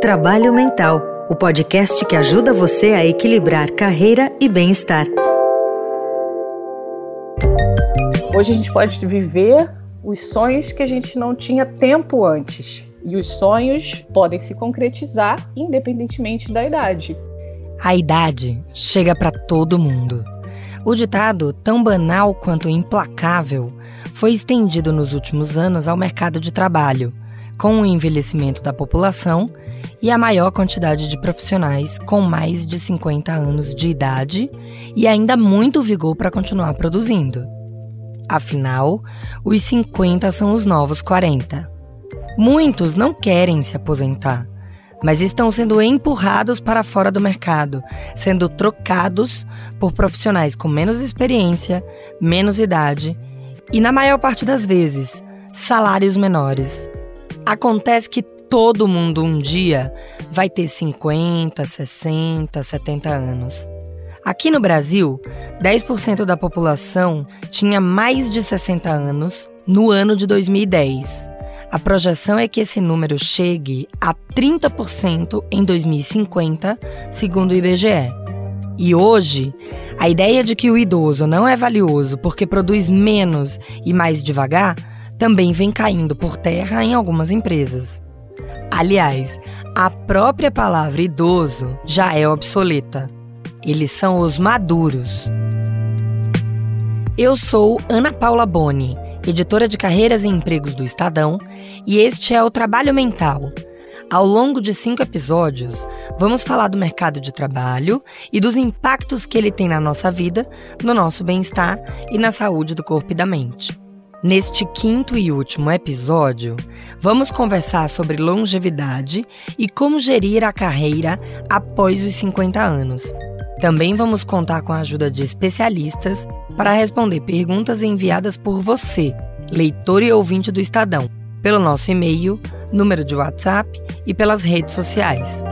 Trabalho Mental, o podcast que ajuda você a equilibrar carreira e bem-estar. Hoje a gente pode viver os sonhos que a gente não tinha tempo antes. E os sonhos podem se concretizar independentemente da idade. A idade chega para todo mundo. O ditado, tão banal quanto implacável, foi estendido nos últimos anos ao mercado de trabalho, com o envelhecimento da população e a maior quantidade de profissionais com mais de 50 anos de idade e ainda muito vigor para continuar produzindo. Afinal, os 50 são os novos 40. Muitos não querem se aposentar, mas estão sendo empurrados para fora do mercado, sendo trocados por profissionais com menos experiência, menos idade e, na maior parte das vezes, salários menores. Acontece que todo mundo um dia vai ter 50, 60, 70 anos. Aqui no Brasil, 10% da população tinha mais de 60 anos no ano de 2010. A projeção é que esse número chegue a 30% em 2050, segundo o IBGE. E hoje, a ideia de que o idoso não é valioso porque produz menos e mais devagar também vem caindo por terra em algumas empresas. Aliás, a própria palavra idoso já é obsoleta. Eles são os maduros. Eu sou Ana Paula Boni, editora de carreiras e empregos do Estadão, e este é o Trabalho Mental. Ao longo de cinco episódios, vamos falar do mercado de trabalho e dos impactos que ele tem na nossa vida, no nosso bem-estar e na saúde do corpo e da mente. Neste quinto e último episódio, vamos conversar sobre longevidade e como gerir a carreira após os 50 anos. Também vamos contar com a ajuda de especialistas para responder perguntas enviadas por você, leitor e ouvinte do Estadão, pelo nosso e-mail, número de WhatsApp e pelas redes sociais.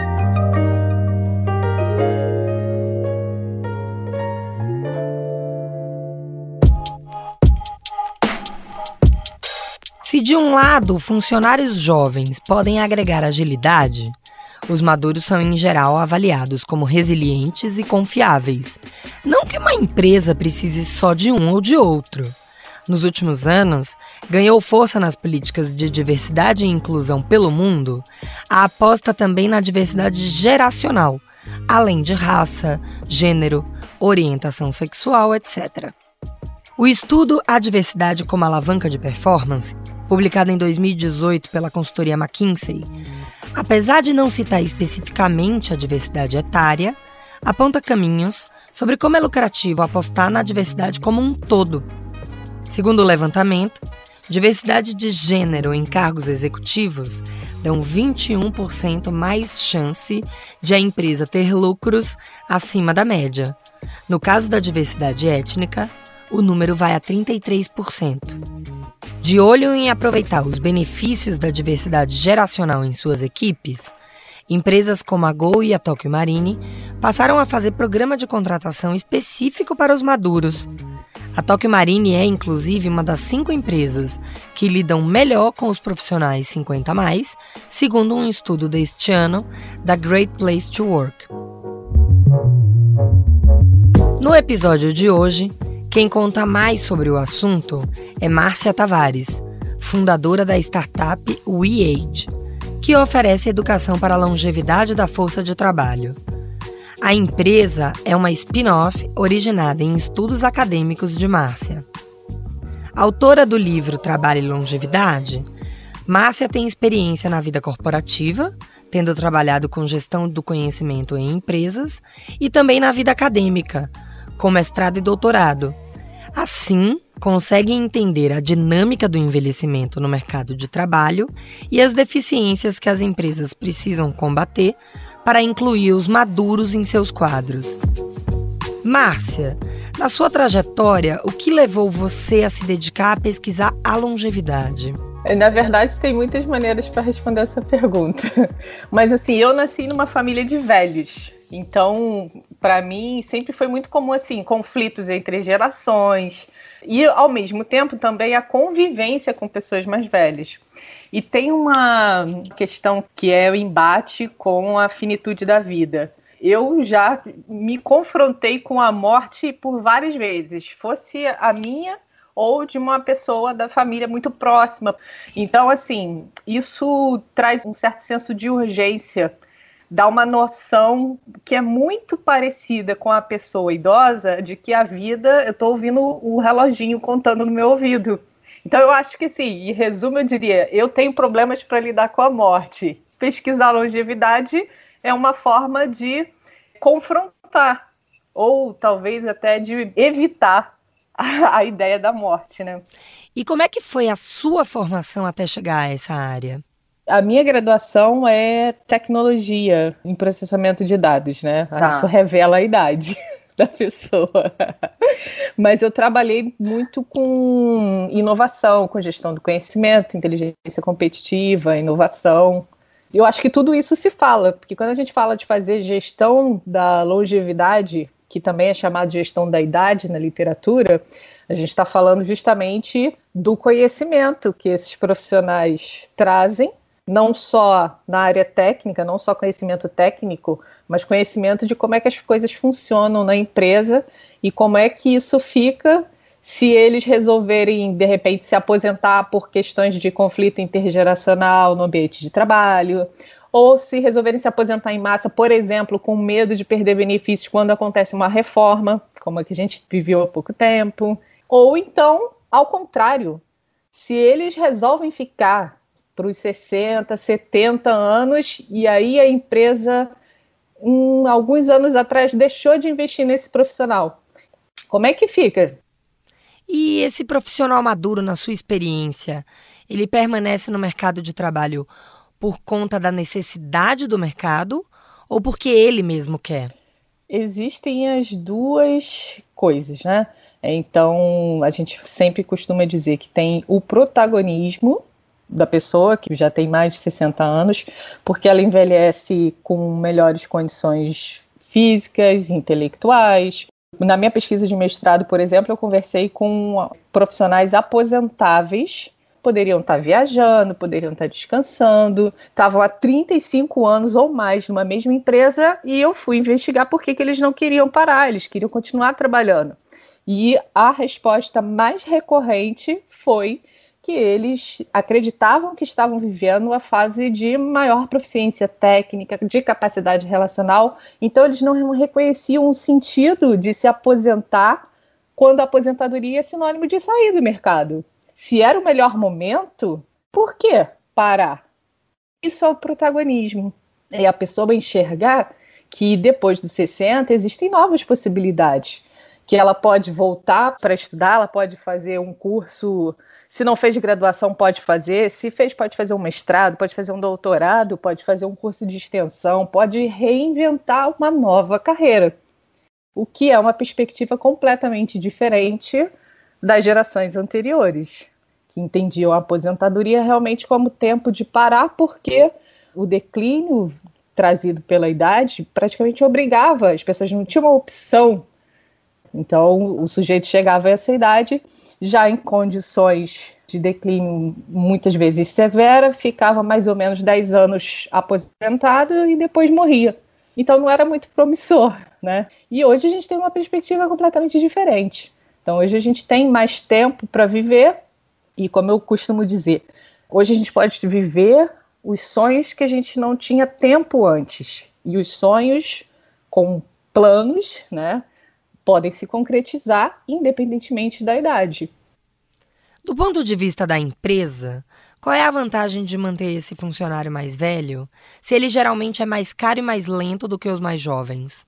Se de um lado funcionários jovens podem agregar agilidade, os maduros são, em geral, avaliados como resilientes e confiáveis. Não que uma empresa precise só de um ou de outro. Nos últimos anos, ganhou força nas políticas de diversidade e inclusão pelo mundo a aposta também na diversidade geracional, além de raça, gênero, orientação sexual, etc. O estudo A Diversidade como Alavanca de Performance, publicado em 2018 pela consultoria McKinsey, apesar de não citar especificamente a diversidade etária, aponta caminhos sobre como é lucrativo apostar na diversidade como um todo. Segundo o levantamento, diversidade de gênero em cargos executivos dão 21% mais chance de a empresa ter lucros acima da média. No caso da diversidade étnica, o número vai a 33%. De olho em aproveitar os benefícios da diversidade geracional em suas equipes, empresas como a Gol e a Tokyo Marine passaram a fazer programa de contratação específico para os maduros. A Tokyo Marine é, inclusive, uma das cinco empresas que lidam melhor com os profissionais 50 mais, segundo um estudo deste ano da Great Place to Work. No episódio de hoje, quem conta mais sobre o assunto é Márcia Tavares, fundadora da startup WeAge, que oferece educação para a longevidade da força de trabalho. A empresa é uma spin-off originada em estudos acadêmicos de Márcia. Autora do livro Trabalho e Longevidade, Márcia tem experiência na vida corporativa, tendo trabalhado com gestão do conhecimento em empresas, e também na vida acadêmica, com mestrado e doutorado, Assim, consegue entender a dinâmica do envelhecimento no mercado de trabalho e as deficiências que as empresas precisam combater para incluir os maduros em seus quadros. Márcia, na sua trajetória, o que levou você a se dedicar a pesquisar a longevidade? Na verdade, tem muitas maneiras para responder essa pergunta. Mas assim, eu nasci numa família de velhos. Então, para mim, sempre foi muito comum assim, conflitos entre gerações e ao mesmo tempo também a convivência com pessoas mais velhas. E tem uma questão que é o embate com a finitude da vida. Eu já me confrontei com a morte por várias vezes, fosse a minha ou de uma pessoa da família muito próxima. Então, assim, isso traz um certo senso de urgência, dá uma noção que é muito parecida com a pessoa idosa de que a vida, eu estou ouvindo o reloginho contando no meu ouvido. Então, eu acho que, sim, em resumo, eu diria: eu tenho problemas para lidar com a morte. Pesquisar longevidade é uma forma de confrontar, ou talvez até de evitar a, a ideia da morte, né? E como é que foi a sua formação até chegar a essa área? A minha graduação é tecnologia em processamento de dados, né? Tá. Isso revela a idade da pessoa. Mas eu trabalhei muito com inovação, com gestão do conhecimento, inteligência competitiva, inovação. Eu acho que tudo isso se fala, porque quando a gente fala de fazer gestão da longevidade, que também é chamado de gestão da idade na literatura, a gente está falando justamente do conhecimento que esses profissionais trazem não só na área técnica, não só conhecimento técnico, mas conhecimento de como é que as coisas funcionam na empresa e como é que isso fica se eles resolverem, de repente, se aposentar por questões de conflito intergeracional no ambiente de trabalho, ou se resolverem se aposentar em massa, por exemplo, com medo de perder benefícios quando acontece uma reforma, como a que a gente viveu há pouco tempo, ou então, ao contrário, se eles resolvem ficar para os 60, 70 anos, e aí a empresa, um, alguns anos atrás, deixou de investir nesse profissional. Como é que fica? E esse profissional maduro, na sua experiência, ele permanece no mercado de trabalho por conta da necessidade do mercado ou porque ele mesmo quer? Existem as duas coisas, né? Então, a gente sempre costuma dizer que tem o protagonismo da pessoa, que já tem mais de 60 anos, porque ela envelhece com melhores condições físicas, intelectuais. Na minha pesquisa de mestrado, por exemplo, eu conversei com profissionais aposentáveis poderiam estar viajando, poderiam estar descansando, estavam há 35 anos ou mais numa mesma empresa e eu fui investigar por que, que eles não queriam parar, eles queriam continuar trabalhando. E a resposta mais recorrente foi que eles acreditavam que estavam vivendo a fase de maior proficiência técnica, de capacidade relacional, então eles não reconheciam o sentido de se aposentar quando a aposentadoria é sinônimo de sair do mercado. Se era o melhor momento, por que parar? Isso é o protagonismo. É a pessoa enxergar que depois dos 60 existem novas possibilidades que ela pode voltar para estudar, ela pode fazer um curso, se não fez graduação, pode fazer, se fez, pode fazer um mestrado, pode fazer um doutorado, pode fazer um curso de extensão, pode reinventar uma nova carreira. O que é uma perspectiva completamente diferente das gerações anteriores, que entendiam a aposentadoria realmente como tempo de parar, porque o declínio trazido pela idade praticamente obrigava, as pessoas não tinham uma opção então, o sujeito chegava a essa idade já em condições de declínio muitas vezes severa, ficava mais ou menos 10 anos aposentado e depois morria. Então não era muito promissor, né? E hoje a gente tem uma perspectiva completamente diferente. Então hoje a gente tem mais tempo para viver e como eu costumo dizer, hoje a gente pode viver os sonhos que a gente não tinha tempo antes. E os sonhos com planos, né? Podem se concretizar independentemente da idade. Do ponto de vista da empresa, qual é a vantagem de manter esse funcionário mais velho, se ele geralmente é mais caro e mais lento do que os mais jovens?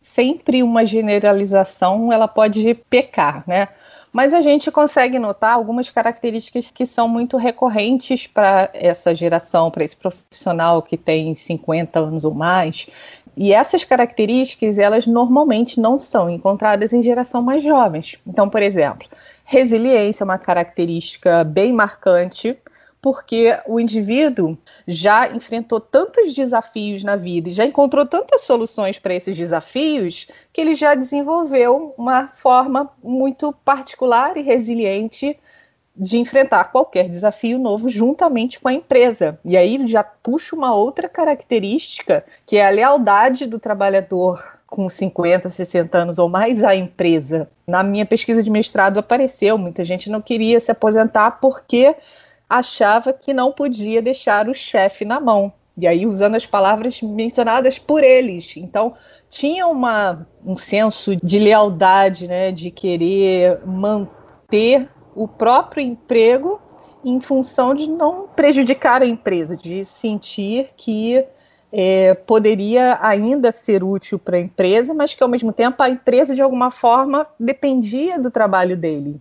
Sempre uma generalização ela pode pecar, né? Mas a gente consegue notar algumas características que são muito recorrentes para essa geração, para esse profissional que tem 50 anos ou mais, e essas características, elas normalmente não são encontradas em geração mais jovens. Então, por exemplo, resiliência é uma característica bem marcante, porque o indivíduo já enfrentou tantos desafios na vida e já encontrou tantas soluções para esses desafios que ele já desenvolveu uma forma muito particular e resiliente de enfrentar qualquer desafio novo juntamente com a empresa. E aí já puxa uma outra característica, que é a lealdade do trabalhador com 50, 60 anos ou mais à empresa. Na minha pesquisa de mestrado apareceu, muita gente não queria se aposentar porque achava que não podia deixar o chefe na mão. E aí, usando as palavras mencionadas por eles. Então, tinha uma, um senso de lealdade, né, de querer manter o próprio emprego em função de não prejudicar a empresa, de sentir que é, poderia ainda ser útil para a empresa, mas que ao mesmo tempo a empresa de alguma forma dependia do trabalho dele.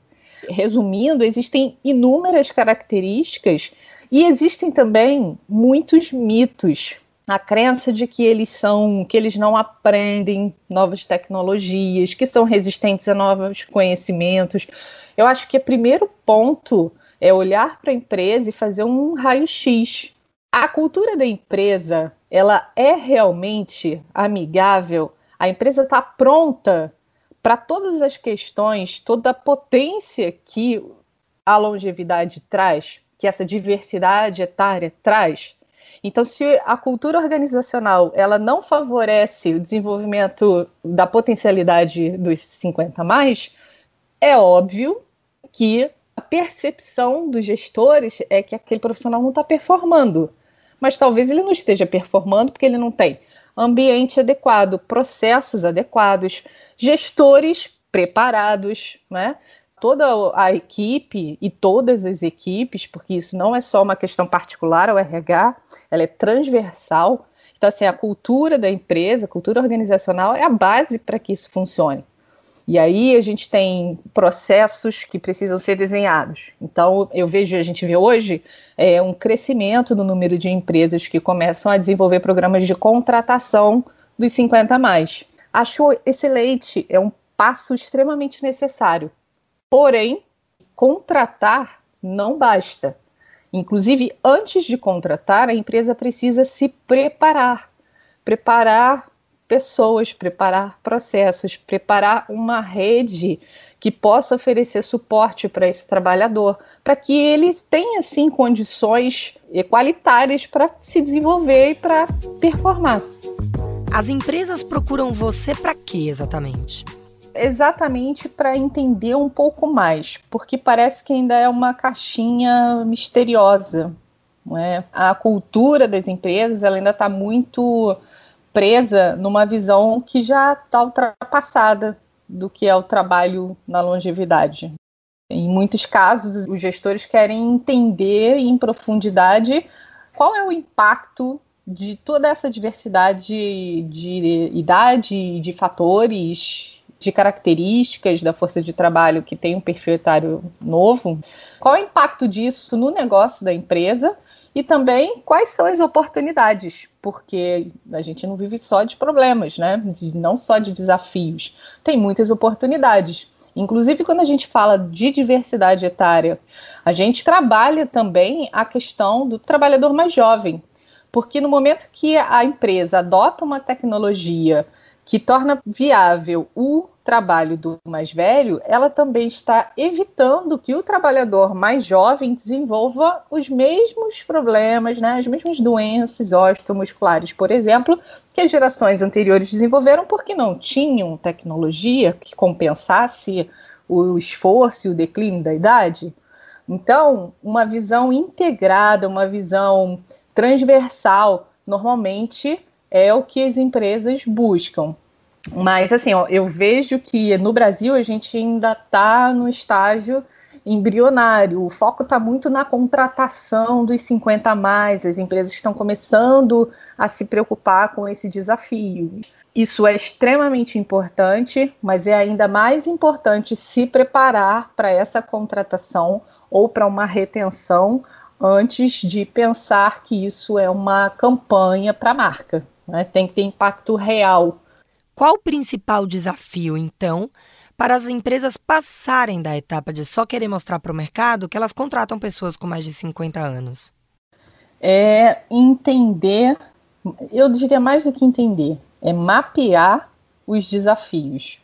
Resumindo, existem inúmeras características e existem também muitos mitos. A crença de que eles são, que eles não aprendem novas tecnologias, que são resistentes a novos conhecimentos. Eu acho que o primeiro ponto é olhar para a empresa e fazer um raio-x. A cultura da empresa, ela é realmente amigável? A empresa está pronta para todas as questões, toda a potência que a longevidade traz? que essa diversidade etária traz. Então, se a cultura organizacional ela não favorece o desenvolvimento da potencialidade dos 50 mais, é óbvio que a percepção dos gestores é que aquele profissional não está performando. Mas talvez ele não esteja performando porque ele não tem ambiente adequado, processos adequados, gestores preparados, né? Toda a equipe e todas as equipes, porque isso não é só uma questão particular ao RH, ela é transversal. Então, assim, a cultura da empresa, a cultura organizacional é a base para que isso funcione. E aí a gente tem processos que precisam ser desenhados. Então, eu vejo, a gente vê hoje é, um crescimento no número de empresas que começam a desenvolver programas de contratação dos 50 mais. Acho excelente, é um passo extremamente necessário Porém, contratar não basta. Inclusive, antes de contratar, a empresa precisa se preparar preparar pessoas, preparar processos, preparar uma rede que possa oferecer suporte para esse trabalhador, para que ele tenha sim condições equalitárias para se desenvolver e para performar. As empresas procuram você para quê exatamente? Exatamente para entender um pouco mais, porque parece que ainda é uma caixinha misteriosa. É? A cultura das empresas ela ainda está muito presa numa visão que já está ultrapassada do que é o trabalho na longevidade. Em muitos casos, os gestores querem entender em profundidade qual é o impacto de toda essa diversidade de idade de fatores de características da força de trabalho que tem um perfil etário novo, qual é o impacto disso no negócio da empresa e também quais são as oportunidades, porque a gente não vive só de problemas, né? Não só de desafios, tem muitas oportunidades. Inclusive, quando a gente fala de diversidade etária, a gente trabalha também a questão do trabalhador mais jovem, porque no momento que a empresa adota uma tecnologia que torna viável o trabalho do mais velho, ela também está evitando que o trabalhador mais jovem desenvolva os mesmos problemas, né, as mesmas doenças osteomusculares, por exemplo, que as gerações anteriores desenvolveram porque não tinham tecnologia que compensasse o esforço e o declínio da idade. Então, uma visão integrada, uma visão transversal, normalmente é o que as empresas buscam. Mas, assim, ó, eu vejo que no Brasil a gente ainda está no estágio embrionário. O foco está muito na contratação dos 50 a mais. As empresas estão começando a se preocupar com esse desafio. Isso é extremamente importante, mas é ainda mais importante se preparar para essa contratação ou para uma retenção antes de pensar que isso é uma campanha para a marca. Né? Tem que ter impacto real qual o principal desafio, então, para as empresas passarem da etapa de só querer mostrar para o mercado que elas contratam pessoas com mais de 50 anos? É entender, eu diria mais do que entender, é mapear os desafios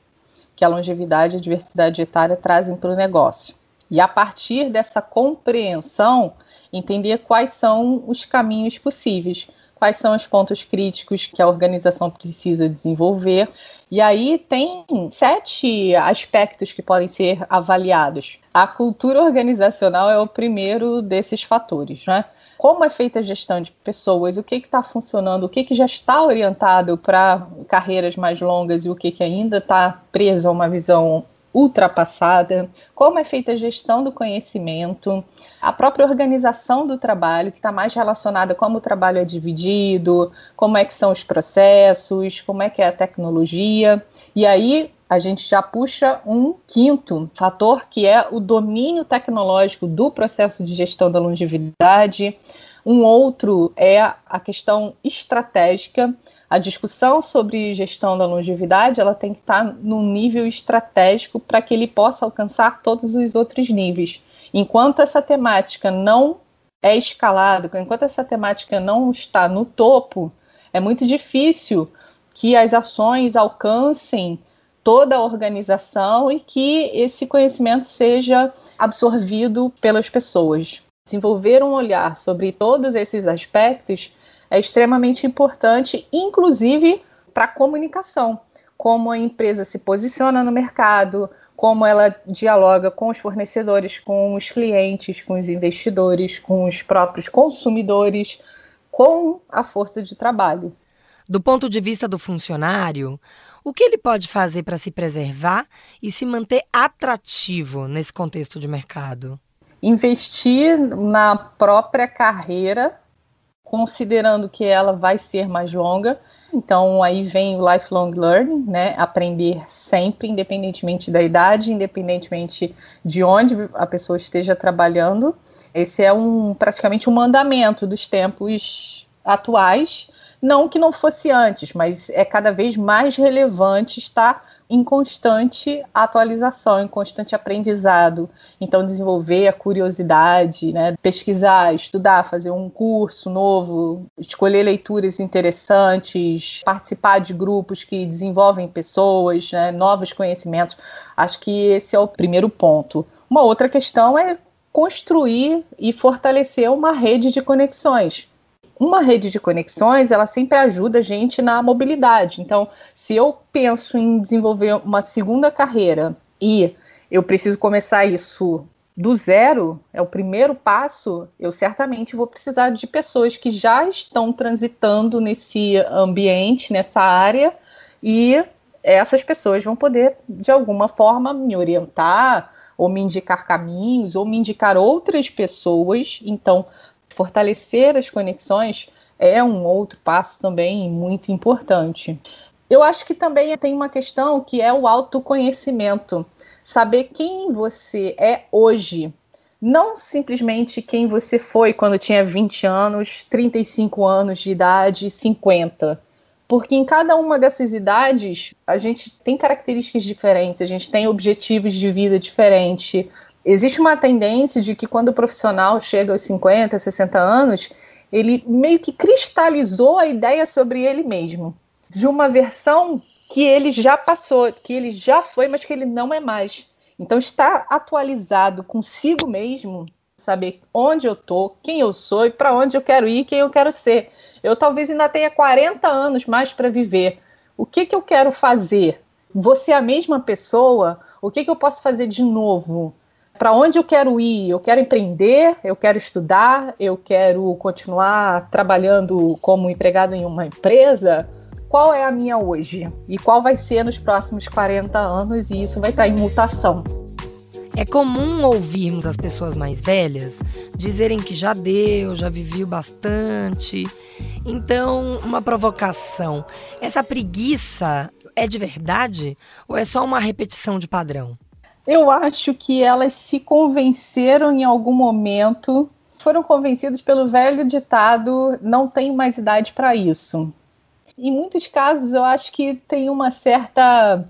que a longevidade e a diversidade etária trazem para o negócio. E a partir dessa compreensão, entender quais são os caminhos possíveis, quais são os pontos críticos que a organização precisa desenvolver. E aí tem sete aspectos que podem ser avaliados. A cultura organizacional é o primeiro desses fatores, né? Como é feita a gestão de pessoas, o que está funcionando, o que, que já está orientado para carreiras mais longas e o que, que ainda está preso a uma visão ultrapassada, como é feita a gestão do conhecimento, a própria organização do trabalho, que está mais relacionada como o trabalho é dividido, como é que são os processos, como é que é a tecnologia. E aí a gente já puxa um quinto fator, que é o domínio tecnológico do processo de gestão da longevidade. Um outro é a questão estratégica, a discussão sobre gestão da longevidade ela tem que estar num nível estratégico para que ele possa alcançar todos os outros níveis. Enquanto essa temática não é escalada, enquanto essa temática não está no topo, é muito difícil que as ações alcancem toda a organização e que esse conhecimento seja absorvido pelas pessoas. Desenvolver um olhar sobre todos esses aspectos é extremamente importante, inclusive para a comunicação, como a empresa se posiciona no mercado, como ela dialoga com os fornecedores, com os clientes, com os investidores, com os próprios consumidores, com a força de trabalho. Do ponto de vista do funcionário, o que ele pode fazer para se preservar e se manter atrativo nesse contexto de mercado? Investir na própria carreira considerando que ela vai ser mais longa. Então aí vem o lifelong learning, né? Aprender sempre, independentemente da idade, independentemente de onde a pessoa esteja trabalhando. Esse é um praticamente um mandamento dos tempos atuais. Não que não fosse antes, mas é cada vez mais relevante estar em constante atualização, em constante aprendizado. Então, desenvolver a curiosidade, né? pesquisar, estudar, fazer um curso novo, escolher leituras interessantes, participar de grupos que desenvolvem pessoas, né? novos conhecimentos. Acho que esse é o primeiro ponto. Uma outra questão é construir e fortalecer uma rede de conexões uma rede de conexões, ela sempre ajuda a gente na mobilidade. Então, se eu penso em desenvolver uma segunda carreira e eu preciso começar isso do zero, é o primeiro passo, eu certamente vou precisar de pessoas que já estão transitando nesse ambiente, nessa área, e essas pessoas vão poder, de alguma forma, me orientar, ou me indicar caminhos, ou me indicar outras pessoas. Então, fortalecer as conexões é um outro passo também muito importante. Eu acho que também tem uma questão que é o autoconhecimento. Saber quem você é hoje. Não simplesmente quem você foi quando tinha 20 anos, 35 anos de idade, 50. Porque em cada uma dessas idades, a gente tem características diferentes, a gente tem objetivos de vida diferentes, existe uma tendência de que quando o profissional chega aos 50, 60 anos, ele meio que cristalizou a ideia sobre ele mesmo, de uma versão que ele já passou, que ele já foi, mas que ele não é mais. Então, estar atualizado consigo mesmo, saber onde eu tô, quem eu sou e para onde eu quero ir, quem eu quero ser. Eu talvez ainda tenha 40 anos mais para viver. O que, que eu quero fazer? Você é a mesma pessoa? O que, que eu posso fazer de novo? Para onde eu quero ir? Eu quero empreender, eu quero estudar, eu quero continuar trabalhando como empregado em uma empresa. Qual é a minha hoje? E qual vai ser nos próximos 40 anos? E isso vai estar em mutação. É comum ouvirmos as pessoas mais velhas dizerem que já deu, já viveu bastante. Então, uma provocação. Essa preguiça é de verdade ou é só uma repetição de padrão? Eu acho que elas se convenceram em algum momento, foram convencidas pelo velho ditado: não tenho mais idade para isso. Em muitos casos, eu acho que tem uma certa,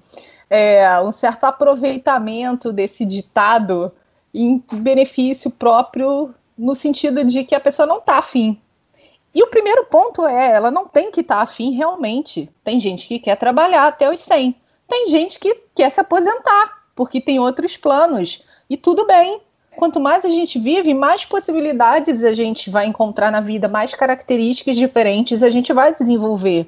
é, um certo aproveitamento desse ditado em benefício próprio, no sentido de que a pessoa não está afim. E o primeiro ponto é, ela não tem que estar tá afim realmente. Tem gente que quer trabalhar até os 100. Tem gente que quer se aposentar porque tem outros planos. E tudo bem, Quanto mais a gente vive, mais possibilidades a gente vai encontrar na vida, mais características diferentes a gente vai desenvolver.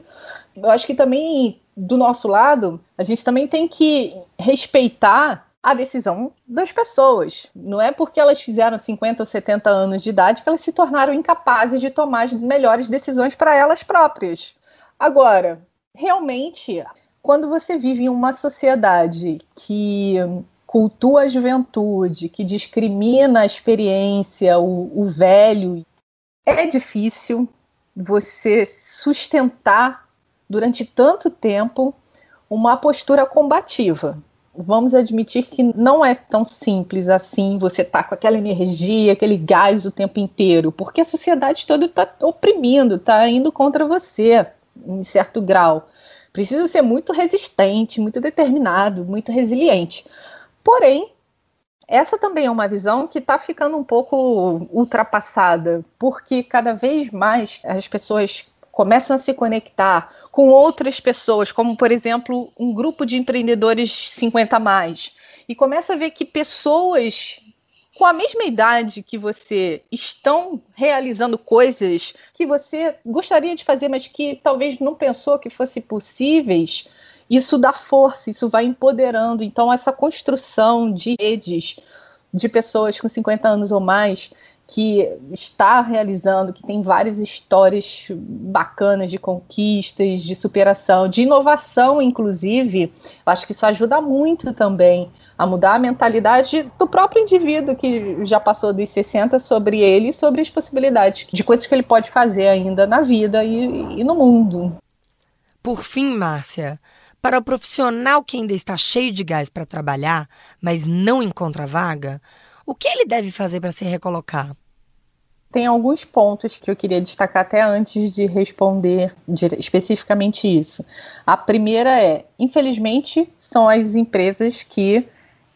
Eu acho que também, do nosso lado, a gente também tem que respeitar a decisão das pessoas. Não é porque elas fizeram 50 ou 70 anos de idade que elas se tornaram incapazes de tomar as melhores decisões para elas próprias. Agora, realmente, quando você vive em uma sociedade que cultua a juventude, que discrimina a experiência, o, o velho, é difícil você sustentar durante tanto tempo uma postura combativa. Vamos admitir que não é tão simples assim você tá com aquela energia, aquele gás o tempo inteiro, porque a sociedade toda está oprimindo, está indo contra você em certo grau. Precisa ser muito resistente, muito determinado, muito resiliente. Porém, essa também é uma visão que está ficando um pouco ultrapassada, porque cada vez mais as pessoas começam a se conectar com outras pessoas, como por exemplo um grupo de empreendedores 50 a mais, e começa a ver que pessoas com a mesma idade que você estão realizando coisas que você gostaria de fazer, mas que talvez não pensou que fosse possíveis, isso dá força, isso vai empoderando. Então, essa construção de redes de pessoas com 50 anos ou mais que está realizando, que tem várias histórias bacanas de conquistas, de superação, de inovação, inclusive, eu acho que isso ajuda muito também a mudar a mentalidade do próprio indivíduo que já passou dos 60 sobre ele e sobre as possibilidades de coisas que ele pode fazer ainda na vida e, e no mundo. Por fim, Márcia, para o profissional que ainda está cheio de gás para trabalhar, mas não encontra vaga, o que ele deve fazer para se recolocar? Tem alguns pontos que eu queria destacar até antes de responder especificamente isso. A primeira é, infelizmente, são as empresas que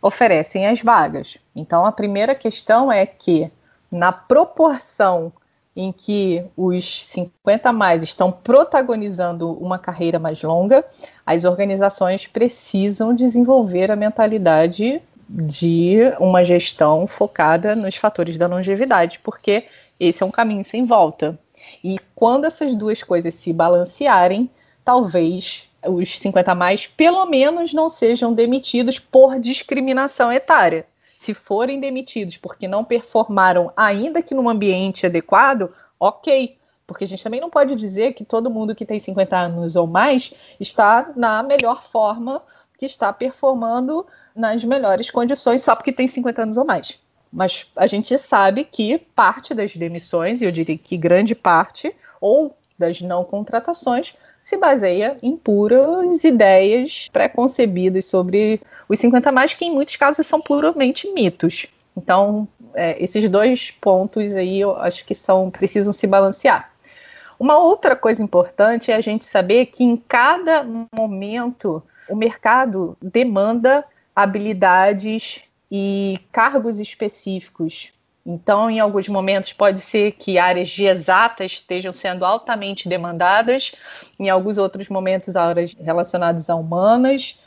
oferecem as vagas. Então, a primeira questão é que, na proporção em que os 50 mais estão protagonizando uma carreira mais longa, as organizações precisam desenvolver a mentalidade de uma gestão focada nos fatores da longevidade, porque esse é um caminho sem volta. E quando essas duas coisas se balancearem, talvez os 50 mais, pelo menos, não sejam demitidos por discriminação etária. Se forem demitidos porque não performaram, ainda que num ambiente adequado, ok. Porque a gente também não pode dizer que todo mundo que tem 50 anos ou mais está na melhor forma que está performando nas melhores condições só porque tem 50 anos ou mais. Mas a gente sabe que parte das demissões, e eu diria que grande parte, ou das não contratações, se baseia em puras ideias pré-concebidas sobre os 50 mais, que em muitos casos são puramente mitos. Então, é, esses dois pontos aí eu acho que são precisam se balancear. Uma outra coisa importante é a gente saber que em cada momento o mercado demanda habilidades e cargos específicos. Então, em alguns momentos, pode ser que áreas de exatas estejam sendo altamente demandadas, em alguns outros momentos, áreas relacionadas a humanas,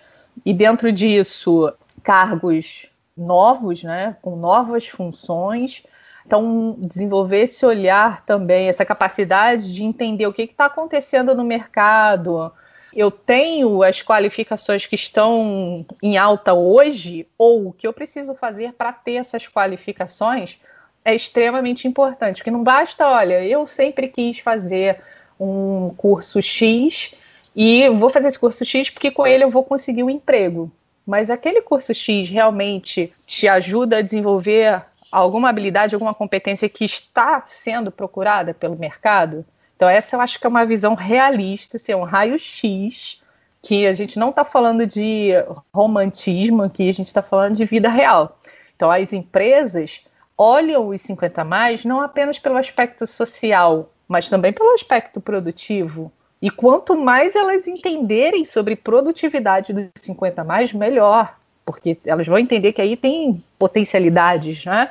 e dentro disso, cargos novos, né, com novas funções. Então, desenvolver esse olhar também, essa capacidade de entender o que está acontecendo no mercado, eu tenho as qualificações que estão em alta hoje, ou o que eu preciso fazer para ter essas qualificações, é extremamente importante. Que não basta, olha, eu sempre quis fazer um curso X e vou fazer esse curso X porque com ele eu vou conseguir um emprego. Mas aquele curso X realmente te ajuda a desenvolver alguma habilidade, alguma competência que está sendo procurada pelo mercado? Então, essa eu acho que é uma visão realista, assim, é um raio-x, que a gente não está falando de romantismo aqui, a gente está falando de vida real. Então, as empresas olham os 50 mais não apenas pelo aspecto social, mas também pelo aspecto produtivo. E quanto mais elas entenderem sobre produtividade dos 50 mais, melhor, porque elas vão entender que aí tem potencialidades, né?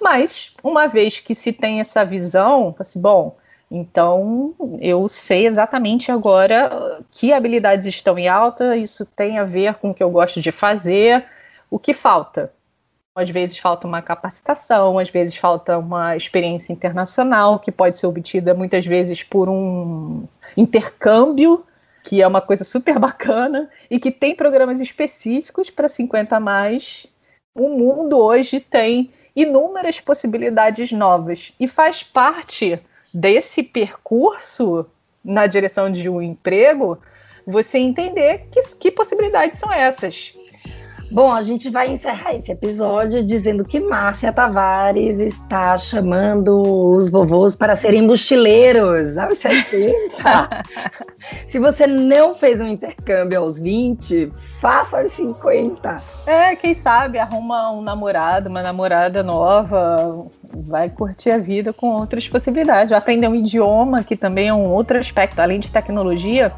Mas uma vez que se tem essa visão, assim, bom, então, eu sei exatamente agora que habilidades estão em alta, isso tem a ver com o que eu gosto de fazer, o que falta. Às vezes falta uma capacitação, às vezes falta uma experiência internacional que pode ser obtida muitas vezes por um intercâmbio, que é uma coisa super bacana e que tem programas específicos para 50 a mais. O mundo hoje tem inúmeras possibilidades novas e faz parte desse percurso na direção de um emprego você entender que, que possibilidades são essas. Bom, a gente vai encerrar esse episódio dizendo que Márcia Tavares está chamando os vovôs para serem mochileiros aos 60. Se você não fez um intercâmbio aos 20, faça aos 50. É, quem sabe arruma um namorado, uma namorada nova, vai curtir a vida com outras possibilidades. Aprender um idioma, que também é um outro aspecto, além de tecnologia,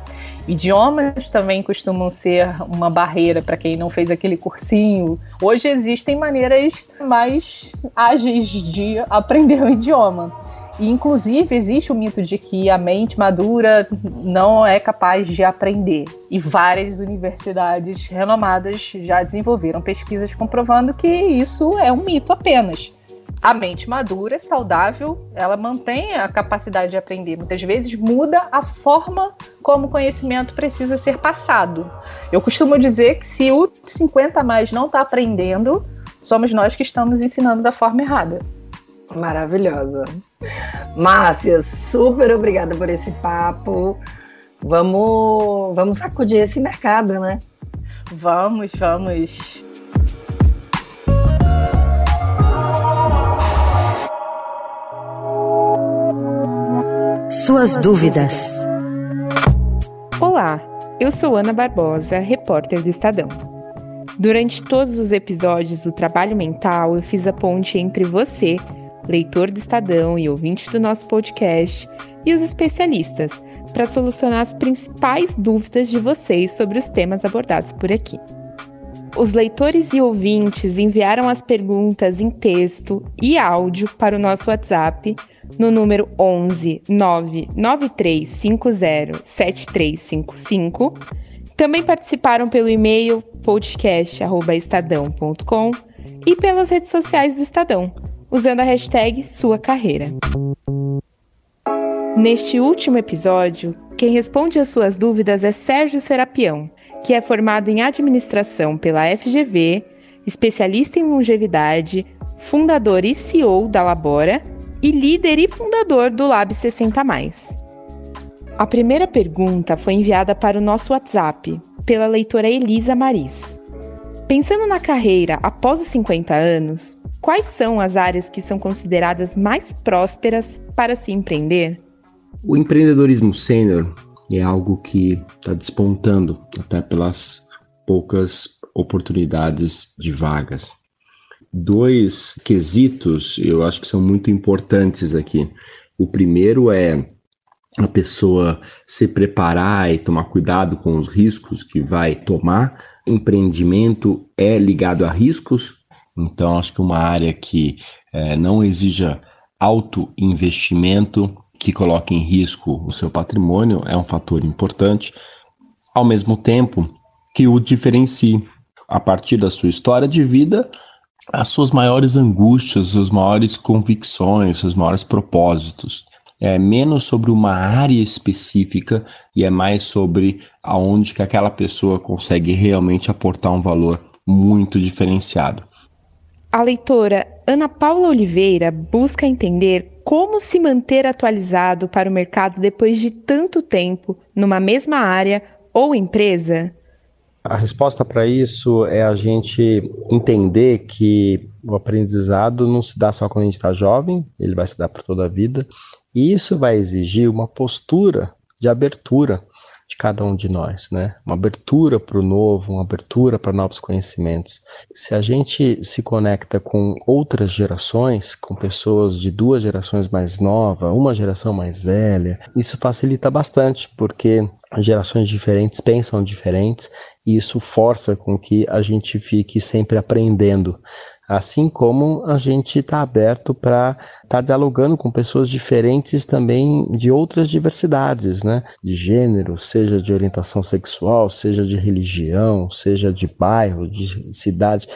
idiomas também costumam ser uma barreira para quem não fez aquele cursinho. Hoje existem maneiras mais ágeis de aprender o idioma. E, inclusive, existe o mito de que a mente madura não é capaz de aprender. E várias universidades renomadas já desenvolveram pesquisas comprovando que isso é um mito apenas a mente madura, saudável, ela mantém a capacidade de aprender. Muitas vezes muda a forma como o conhecimento precisa ser passado. Eu costumo dizer que se o 50 a mais não está aprendendo, somos nós que estamos ensinando da forma errada. Maravilhosa. Márcia, super obrigada por esse papo. Vamos, vamos sacudir esse mercado, né? Vamos, vamos. Suas dúvidas. Olá, eu sou Ana Barbosa, repórter do Estadão. Durante todos os episódios do Trabalho Mental, eu fiz a ponte entre você, leitor do Estadão e ouvinte do nosso podcast, e os especialistas, para solucionar as principais dúvidas de vocês sobre os temas abordados por aqui. Os leitores e ouvintes enviaram as perguntas em texto e áudio para o nosso WhatsApp no número 11 99350 7355. Também participaram pelo e-mail podcast@estadão.com e pelas redes sociais do Estadão, usando a hashtag Sua Carreira. Neste último episódio, quem responde às suas dúvidas é Sérgio Serapião, que é formado em administração pela FGV, especialista em longevidade, fundador e CEO da Labora e líder e fundador do Lab 60 A primeira pergunta foi enviada para o nosso WhatsApp pela leitora Elisa Maris. Pensando na carreira após os 50 anos, quais são as áreas que são consideradas mais prósperas para se empreender? O empreendedorismo sênior é algo que está despontando até pelas poucas oportunidades de vagas dois quesitos eu acho que são muito importantes aqui. O primeiro é a pessoa se preparar e tomar cuidado com os riscos que vai tomar. Empreendimento é ligado a riscos, então acho que uma área que é, não exija alto investimento, que coloque em risco o seu patrimônio, é um fator importante, ao mesmo tempo que o diferencie a partir da sua história de vida as suas maiores angústias, suas maiores convicções, seus maiores propósitos. É menos sobre uma área específica e é mais sobre aonde que aquela pessoa consegue realmente aportar um valor muito diferenciado. A leitora Ana Paula Oliveira busca entender como se manter atualizado para o mercado depois de tanto tempo numa mesma área ou empresa. A resposta para isso é a gente entender que o aprendizado não se dá só quando a gente está jovem, ele vai se dar por toda a vida, e isso vai exigir uma postura de abertura cada um de nós, né? Uma abertura para o novo, uma abertura para novos conhecimentos. Se a gente se conecta com outras gerações, com pessoas de duas gerações mais novas, uma geração mais velha, isso facilita bastante, porque gerações diferentes pensam diferentes e isso força com que a gente fique sempre aprendendo. Assim como a gente está aberto para estar tá dialogando com pessoas diferentes também de outras diversidades, né? De gênero, seja de orientação sexual, seja de religião, seja de bairro, de cidade.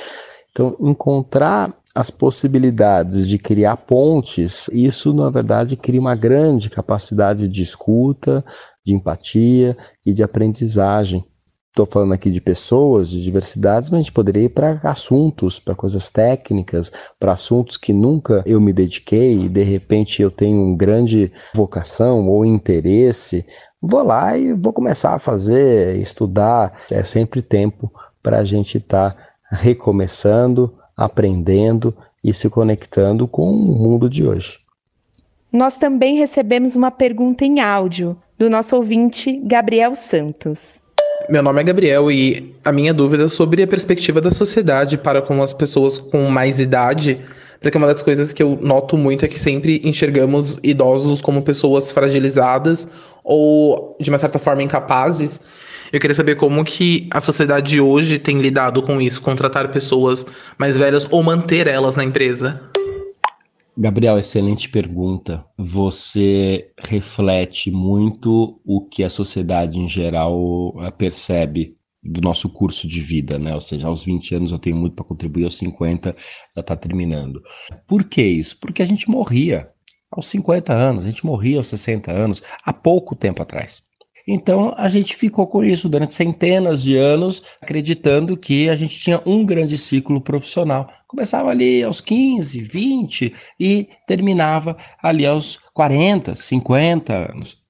Então, encontrar as possibilidades de criar pontes, isso na verdade cria uma grande capacidade de escuta, de empatia e de aprendizagem. Estou falando aqui de pessoas, de diversidades, mas a gente poderia ir para assuntos, para coisas técnicas, para assuntos que nunca eu me dediquei e de repente eu tenho um grande vocação ou interesse. Vou lá e vou começar a fazer, estudar. É sempre tempo para a gente estar tá recomeçando, aprendendo e se conectando com o mundo de hoje. Nós também recebemos uma pergunta em áudio do nosso ouvinte Gabriel Santos. Meu nome é Gabriel e a minha dúvida é sobre a perspectiva da sociedade para com as pessoas com mais idade, porque uma das coisas que eu noto muito é que sempre enxergamos idosos como pessoas fragilizadas ou de uma certa forma incapazes. Eu queria saber como que a sociedade hoje tem lidado com isso, contratar pessoas mais velhas ou manter elas na empresa. Gabriel, excelente pergunta. Você reflete muito o que a sociedade em geral eh, percebe do nosso curso de vida, né? Ou seja, aos 20 anos eu tenho muito para contribuir, aos 50 já está terminando. Por que isso? Porque a gente morria aos 50 anos, a gente morria aos 60 anos, há pouco tempo atrás. Então a gente ficou com isso durante centenas de anos, acreditando que a gente tinha um grande ciclo profissional. Começava ali aos 15, 20 e terminava ali aos 40, 50 anos.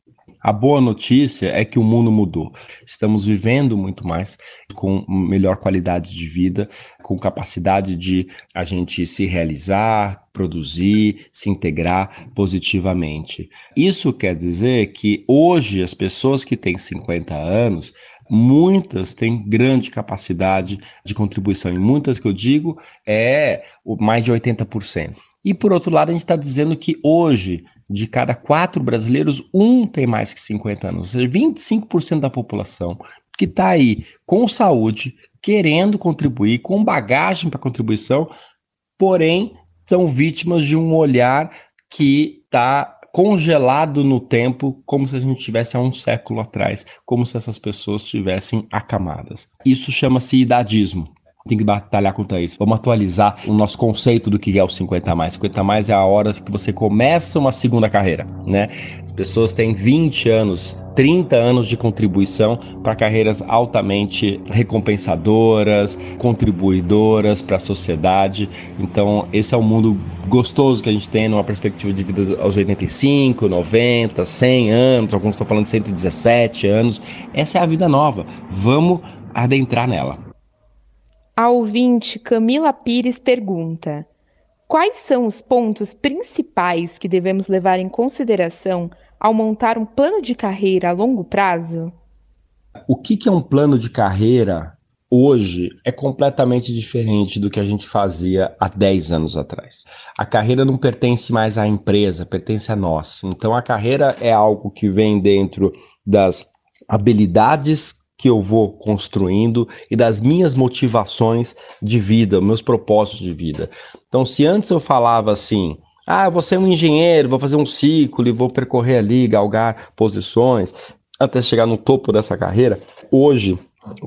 A boa notícia é que o mundo mudou. Estamos vivendo muito mais, com melhor qualidade de vida, com capacidade de a gente se realizar, produzir, se integrar positivamente. Isso quer dizer que hoje as pessoas que têm 50 anos muitas têm grande capacidade de contribuição, e muitas que eu digo é mais de 80%. E por outro lado, a gente está dizendo que hoje de cada quatro brasileiros, um tem mais que 50 anos, ou seja, 25% da população que está aí com saúde, querendo contribuir, com bagagem para contribuição, porém são vítimas de um olhar que está congelado no tempo, como se a gente tivesse há um século atrás, como se essas pessoas estivessem acamadas. Isso chama-se idadismo tem que batalhar contra isso. Vamos atualizar o nosso conceito do que é o 50 a mais. 50 a mais é a hora que você começa uma segunda carreira, né? As pessoas têm 20 anos, 30 anos de contribuição para carreiras altamente recompensadoras, contribuidoras para a sociedade. Então, esse é o mundo gostoso que a gente tem numa perspectiva de vida aos 85, 90, 100 anos, alguns estão falando de 117 anos. Essa é a vida nova. Vamos adentrar nela. A ouvinte Camila Pires pergunta: Quais são os pontos principais que devemos levar em consideração ao montar um plano de carreira a longo prazo? O que, é um plano de carreira hoje é completamente diferente do que a gente fazia há 10 anos atrás. A carreira não pertence mais à empresa, pertence a nós. Então a carreira é algo que vem dentro das habilidades que eu vou construindo e das minhas motivações de vida, meus propósitos de vida. Então, se antes eu falava assim, ah, vou ser um engenheiro, vou fazer um ciclo e vou percorrer ali, galgar posições até chegar no topo dessa carreira, hoje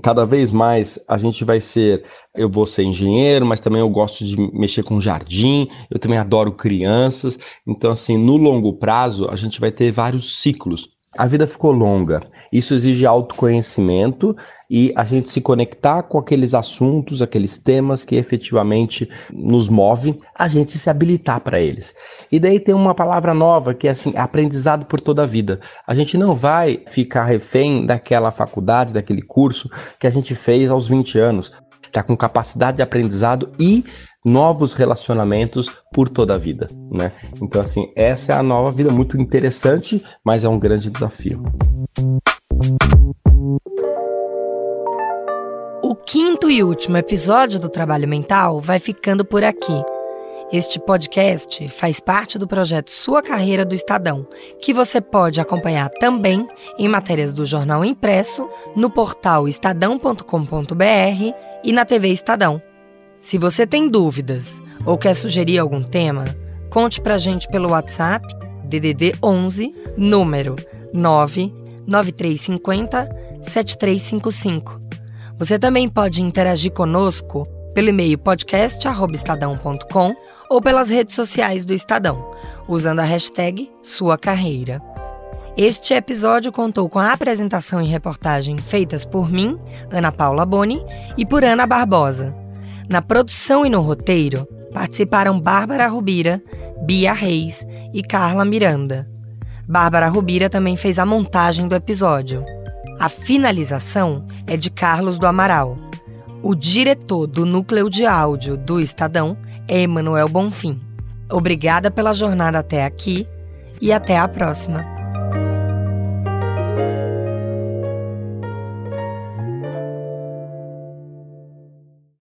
cada vez mais a gente vai ser, eu vou ser engenheiro, mas também eu gosto de mexer com jardim, eu também adoro crianças. Então assim, no longo prazo, a gente vai ter vários ciclos a vida ficou longa. Isso exige autoconhecimento e a gente se conectar com aqueles assuntos, aqueles temas que efetivamente nos movem, a gente se habilitar para eles. E daí tem uma palavra nova que é assim, aprendizado por toda a vida. A gente não vai ficar refém daquela faculdade, daquele curso que a gente fez aos 20 anos. Está com capacidade de aprendizado e novos relacionamentos por toda a vida, né? Então assim, essa é a nova vida muito interessante, mas é um grande desafio. O quinto e último episódio do Trabalho Mental vai ficando por aqui. Este podcast faz parte do projeto Sua Carreira do Estadão, que você pode acompanhar também em matérias do jornal impresso, no portal estadão.com.br e na TV Estadão. Se você tem dúvidas ou quer sugerir algum tema, conte pra gente pelo WhatsApp DDD 11 número 99350 7355. Você também pode interagir conosco pelo e-mail podcast@estadão.com ou pelas redes sociais do Estadão, usando a hashtag Sua Carreira. Este episódio contou com a apresentação e reportagem feitas por mim, Ana Paula Boni, e por Ana Barbosa. Na produção e no roteiro participaram Bárbara Rubira, Bia Reis e Carla Miranda. Bárbara Rubira também fez a montagem do episódio. A finalização é de Carlos do Amaral. O diretor do núcleo de áudio do Estadão Emanuel Bonfim. Obrigada pela jornada até aqui e até a próxima.